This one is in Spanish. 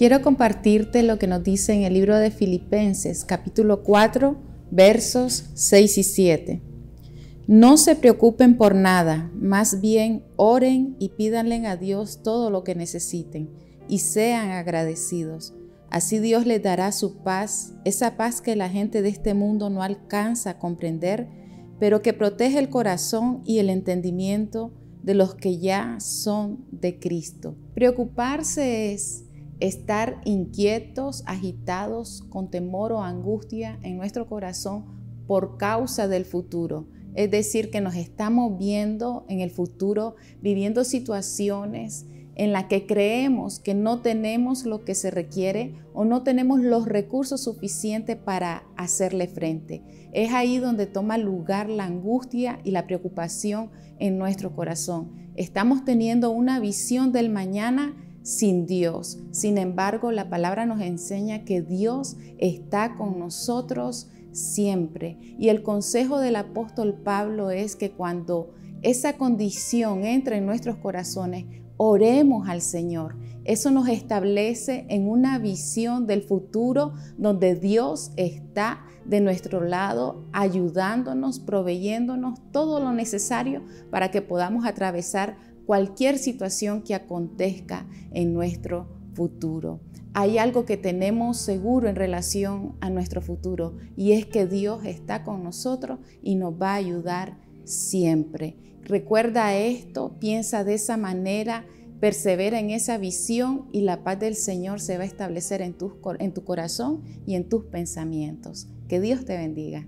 Quiero compartirte lo que nos dice en el libro de Filipenses, capítulo 4, versos 6 y 7. No se preocupen por nada, más bien oren y pídanle a Dios todo lo que necesiten y sean agradecidos. Así Dios les dará su paz, esa paz que la gente de este mundo no alcanza a comprender, pero que protege el corazón y el entendimiento de los que ya son de Cristo. Preocuparse es estar inquietos, agitados, con temor o angustia en nuestro corazón por causa del futuro. Es decir, que nos estamos viendo en el futuro, viviendo situaciones en las que creemos que no tenemos lo que se requiere o no tenemos los recursos suficientes para hacerle frente. Es ahí donde toma lugar la angustia y la preocupación en nuestro corazón. Estamos teniendo una visión del mañana sin Dios. Sin embargo, la palabra nos enseña que Dios está con nosotros siempre. Y el consejo del apóstol Pablo es que cuando esa condición entre en nuestros corazones, oremos al Señor. Eso nos establece en una visión del futuro donde Dios está de nuestro lado, ayudándonos, proveyéndonos todo lo necesario para que podamos atravesar cualquier situación que acontezca en nuestro futuro. Hay algo que tenemos seguro en relación a nuestro futuro y es que Dios está con nosotros y nos va a ayudar siempre. Recuerda esto, piensa de esa manera, persevera en esa visión y la paz del Señor se va a establecer en tu, corazón y en tus pensamientos. Que Dios te bendiga.